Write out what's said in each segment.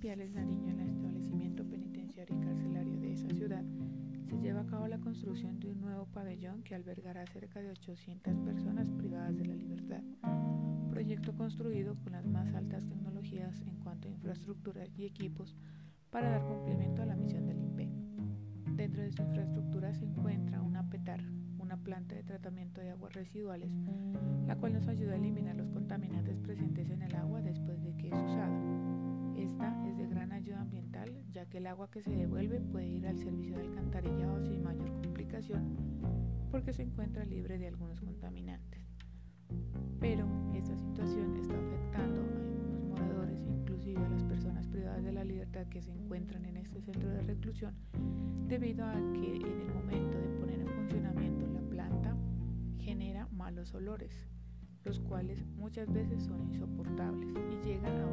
Ciales Nariño, en el establecimiento penitenciario y carcelario de esa ciudad, se lleva a cabo la construcción de un nuevo pabellón que albergará cerca de 800 personas privadas de la libertad. Proyecto construido con las más altas tecnologías en cuanto a infraestructura y equipos para dar cumplimiento a la misión del INPE. Dentro de su infraestructura se encuentra una PETAR, una planta de tratamiento de aguas residuales, la cual nos ayuda a eliminar los contaminantes presentes en que el agua que se devuelve puede ir al servicio de alcantarillado sin mayor complicación, porque se encuentra libre de algunos contaminantes. Pero esta situación está afectando a algunos moradores, inclusive a las personas privadas de la libertad que se encuentran en este centro de reclusión, debido a que en el momento de poner en funcionamiento la planta genera malos olores, los cuales muchas veces son insoportables y llegan a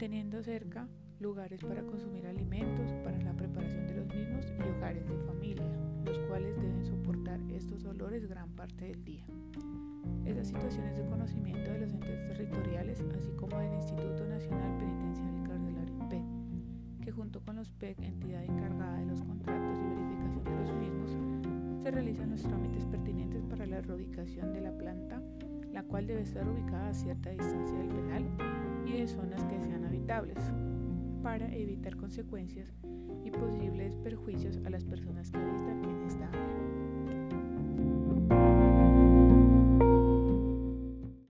teniendo cerca lugares para consumir alimentos, para la preparación de los mismos y hogares de familia, los cuales deben soportar estos olores gran parte del día. Estas situaciones de conocimiento de los entes territoriales, así como del Instituto Nacional Penitenciario y Carcelario que junto con los PEC, entidad encargada de los contratos y verificación de los mismos, se realizan los trámites pertinentes para la reubicación de la planta, la cual debe estar ubicada a cierta distancia del penal y de zonas que sean para evitar consecuencias y posibles perjuicios a las personas que habitan.